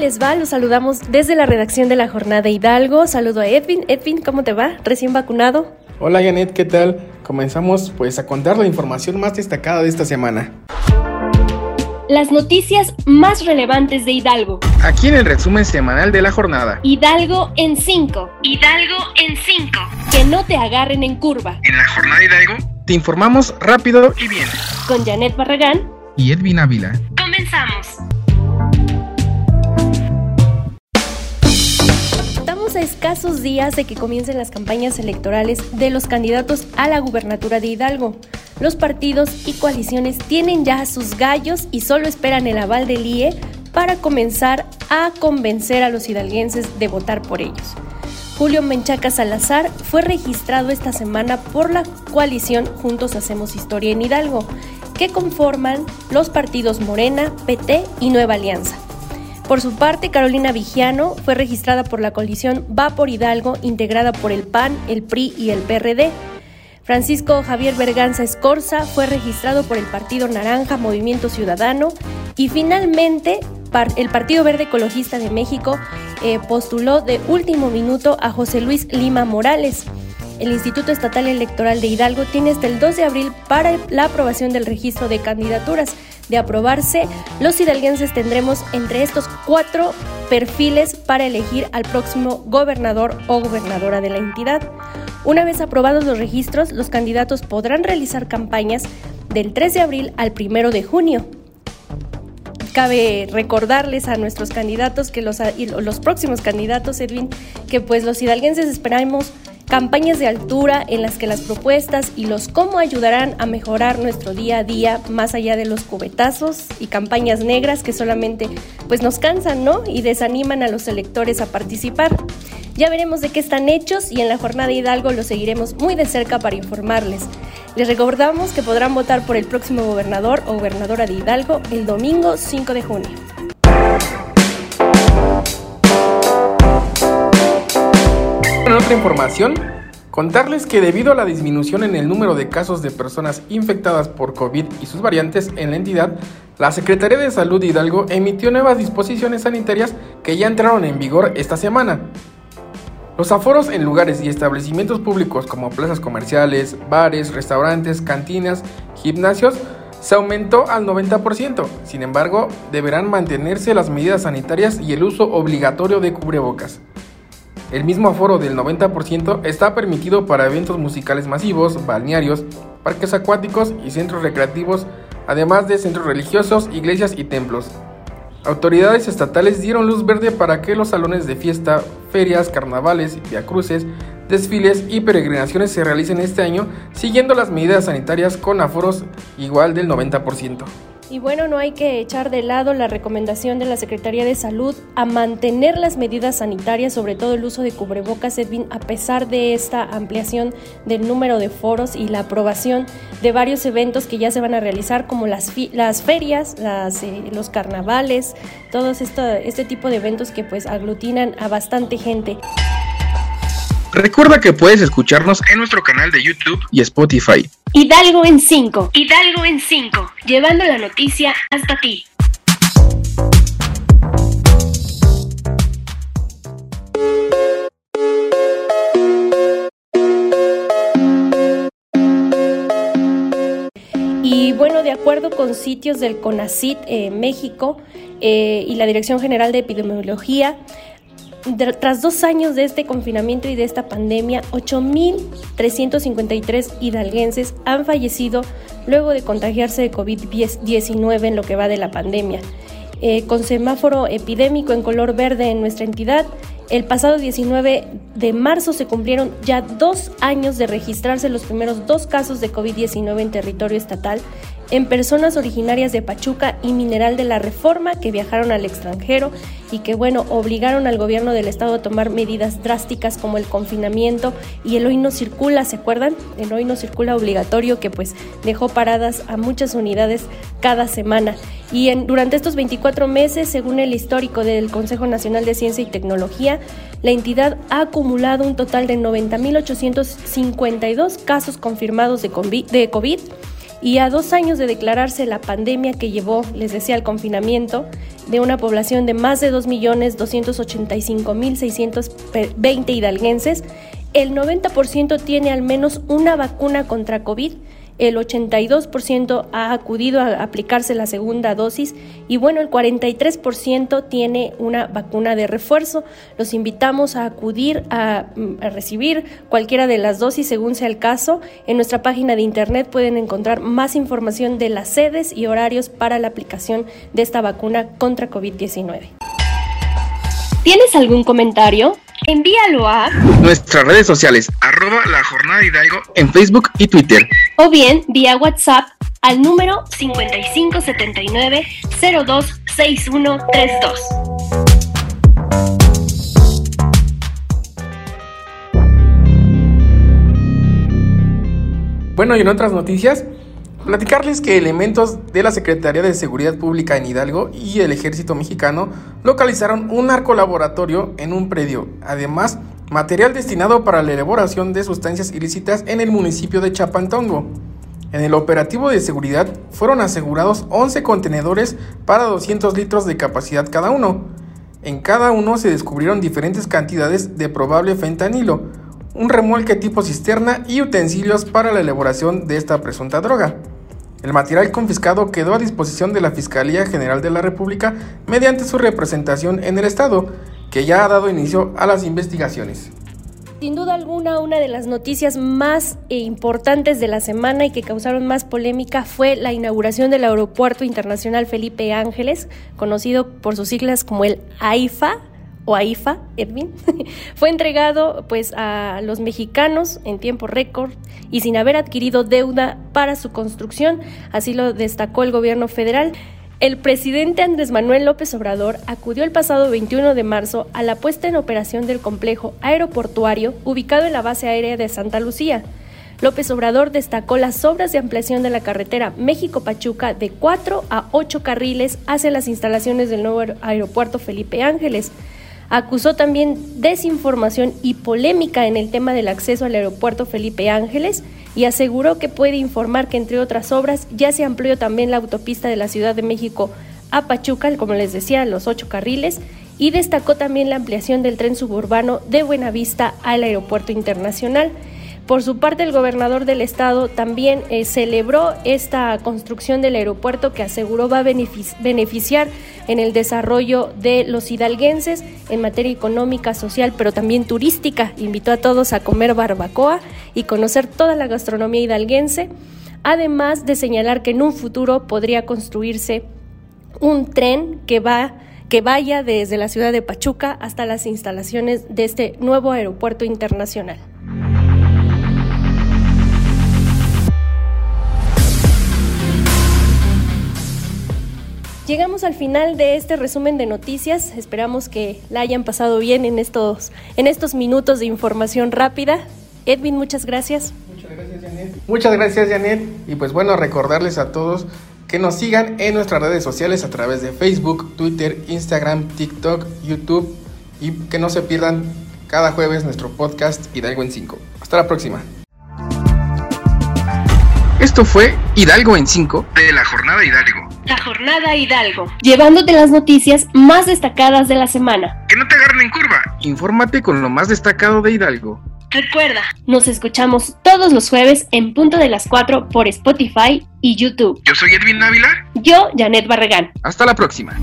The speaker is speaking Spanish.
les va? Los saludamos desde la redacción de la Jornada Hidalgo. Saludo a Edwin. Edwin, ¿cómo te va? ¿Recién vacunado? Hola Janet, ¿qué tal? Comenzamos pues a contar la información más destacada de esta semana. Las noticias más relevantes de Hidalgo. Aquí en el resumen semanal de la jornada. Hidalgo en 5. Hidalgo en 5. Que no te agarren en curva. En la jornada Hidalgo te informamos rápido y bien. Con Janet Barragán y Edwin Ávila. Comenzamos. Escasos días de que comiencen las campañas electorales de los candidatos a la gubernatura de Hidalgo. Los partidos y coaliciones tienen ya sus gallos y solo esperan el aval del IE para comenzar a convencer a los hidalguenses de votar por ellos. Julio Menchaca Salazar fue registrado esta semana por la coalición Juntos Hacemos Historia en Hidalgo, que conforman los partidos Morena, PT y Nueva Alianza. Por su parte, Carolina Vigiano fue registrada por la coalición Va por Hidalgo, integrada por el PAN, el PRI y el PRD. Francisco Javier Berganza Escorza fue registrado por el Partido Naranja Movimiento Ciudadano y finalmente el Partido Verde Ecologista de México eh, postuló de último minuto a José Luis Lima Morales. El Instituto Estatal Electoral de Hidalgo tiene hasta el 2 de abril para la aprobación del registro de candidaturas de aprobarse, los hidalguenses tendremos entre estos cuatro perfiles para elegir al próximo gobernador o gobernadora de la entidad. Una vez aprobados los registros, los candidatos podrán realizar campañas del 3 de abril al 1 de junio. Cabe recordarles a nuestros candidatos que los, los próximos candidatos, Edwin, que pues los hidalguenses esperamos campañas de altura en las que las propuestas y los cómo ayudarán a mejorar nuestro día a día más allá de los cubetazos y campañas negras que solamente pues nos cansan, ¿no? Y desaniman a los electores a participar. Ya veremos de qué están hechos y en la jornada Hidalgo los seguiremos muy de cerca para informarles. Les recordamos que podrán votar por el próximo gobernador o gobernadora de Hidalgo el domingo 5 de junio. En otra información, contarles que debido a la disminución en el número de casos de personas infectadas por COVID y sus variantes en la entidad, la Secretaría de Salud de Hidalgo emitió nuevas disposiciones sanitarias que ya entraron en vigor esta semana. Los aforos en lugares y establecimientos públicos como plazas comerciales, bares, restaurantes, cantinas, gimnasios se aumentó al 90%. Sin embargo, deberán mantenerse las medidas sanitarias y el uso obligatorio de cubrebocas. El mismo aforo del 90% está permitido para eventos musicales masivos, balnearios, parques acuáticos y centros recreativos, además de centros religiosos, iglesias y templos. Autoridades estatales dieron luz verde para que los salones de fiesta, ferias, carnavales, viacruces, desfiles y peregrinaciones se realicen este año siguiendo las medidas sanitarias con aforos igual del 90%. Y bueno, no hay que echar de lado la recomendación de la Secretaría de Salud a mantener las medidas sanitarias, sobre todo el uso de cubrebocas, Edwin, a pesar de esta ampliación del número de foros y la aprobación de varios eventos que ya se van a realizar, como las, las ferias, las, eh, los carnavales, todos este tipo de eventos que pues aglutinan a bastante gente. Recuerda que puedes escucharnos en nuestro canal de YouTube y Spotify. Hidalgo en 5. Hidalgo en 5. Llevando la noticia hasta ti. Y bueno, de acuerdo con sitios del CONACIT eh, México eh, y la Dirección General de Epidemiología, tras dos años de este confinamiento y de esta pandemia, 8.353 hidalguenses han fallecido luego de contagiarse de COVID-19 en lo que va de la pandemia. Eh, con semáforo epidémico en color verde en nuestra entidad, el pasado 19 de marzo se cumplieron ya dos años de registrarse los primeros dos casos de COVID-19 en territorio estatal en personas originarias de Pachuca y Mineral de la Reforma que viajaron al extranjero y que, bueno, obligaron al gobierno del estado a tomar medidas drásticas como el confinamiento y el hoy no circula, ¿se acuerdan? El hoy no circula obligatorio que pues dejó paradas a muchas unidades cada semana. Y en, durante estos 24 meses, según el histórico del Consejo Nacional de Ciencia y Tecnología, la entidad ha acumulado un total de 90.852 casos confirmados de COVID Y a dos años de declararse la pandemia que llevó, les decía, al confinamiento de una población de más de 2.285.620 hidalguenses, el 90% tiene al menos una vacuna contra COVID el 82% ha acudido a aplicarse la segunda dosis y bueno, el 43% tiene una vacuna de refuerzo. Los invitamos a acudir a, recibir cualquiera de las dosis según sea el caso. En nuestra página de internet pueden encontrar más información de las sedes y horarios para la aplicación de esta vacuna contra COVID-19. ¿Tienes algún comentario? Envíalo a nuestras redes sociales, arroba la jornada Hidalgo en Facebook y Twitter. O bien vía WhatsApp al número 5579 026132. Bueno, y en otras noticias, Platicarles que elementos de la Secretaría de Seguridad Pública en Hidalgo y el Ejército Mexicano localizaron un arco laboratorio en un predio. Además, material destinado para la elaboración de sustancias ilícitas en el municipio de Chapantongo. En el operativo de seguridad fueron asegurados 11 contenedores para 200 litros de capacidad cada uno. En cada uno se descubrieron diferentes cantidades de probable fentanilo, un remolque tipo cisterna y utensilios para la elaboración de esta presunta droga. El material confiscado quedó a disposición de la Fiscalía General de la República mediante su representación en el Estado, que ya ha dado inicio a las investigaciones. Sin duda alguna, una de las noticias más importantes de la semana y que causaron más polémica fue la inauguración del Aeropuerto Internacional Felipe Ángeles, conocido por sus siglas como el AIFA, o AIFA, fue entregado pues a los mexicanos en tiempo récord y sin haber adquirido deuda para su construcción, así lo destacó el gobierno federal. El presidente Andrés Manuel López Obrador acudió el pasado 21 de marzo a la puesta en operación del complejo aeroportuario ubicado en la base aérea de Santa Lucía. López Obrador destacó las obras de ampliación de la carretera México-Pachuca de 4 a 8 carriles hacia las instalaciones del nuevo aeropuerto Felipe Ángeles. Acusó también desinformación y polémica en el tema del acceso al aeropuerto Felipe Ángeles y aseguró que puede informar que entre otras obras ya se amplió también la autopista de la Ciudad de México a Pachuca, como les decía, los ocho carriles, y destacó también la ampliación del tren suburbano de Buenavista al aeropuerto internacional. Por su parte, el gobernador del estado también eh, celebró esta construcción del aeropuerto que aseguró va a beneficiar en el desarrollo de los hidalguenses en materia económica, social, pero también turística. Invitó a todos a comer barbacoa y conocer toda la gastronomía hidalguense, además de señalar que en un futuro podría construirse un tren que va que vaya desde la ciudad de Pachuca hasta las instalaciones de este nuevo aeropuerto internacional. Llegamos al final de este resumen de noticias. Esperamos que la hayan pasado bien en estos, en estos minutos de información rápida. Edwin, muchas gracias. Muchas gracias, Janet. Muchas gracias, Janet. Y pues bueno, recordarles a todos que nos sigan en nuestras redes sociales a través de Facebook, Twitter, Instagram, TikTok, YouTube y que no se pierdan cada jueves nuestro podcast Hidalgo en 5. Hasta la próxima. Esto fue Hidalgo en 5 de la Jornada Hidalgo. La Jornada Hidalgo. Llevándote las noticias más destacadas de la semana. Que no te agarren en curva. Infórmate con lo más destacado de Hidalgo. Recuerda, nos escuchamos todos los jueves en punto de las 4 por Spotify y YouTube. Yo soy Edwin Ávila. Yo, Janet Barragán. Hasta la próxima.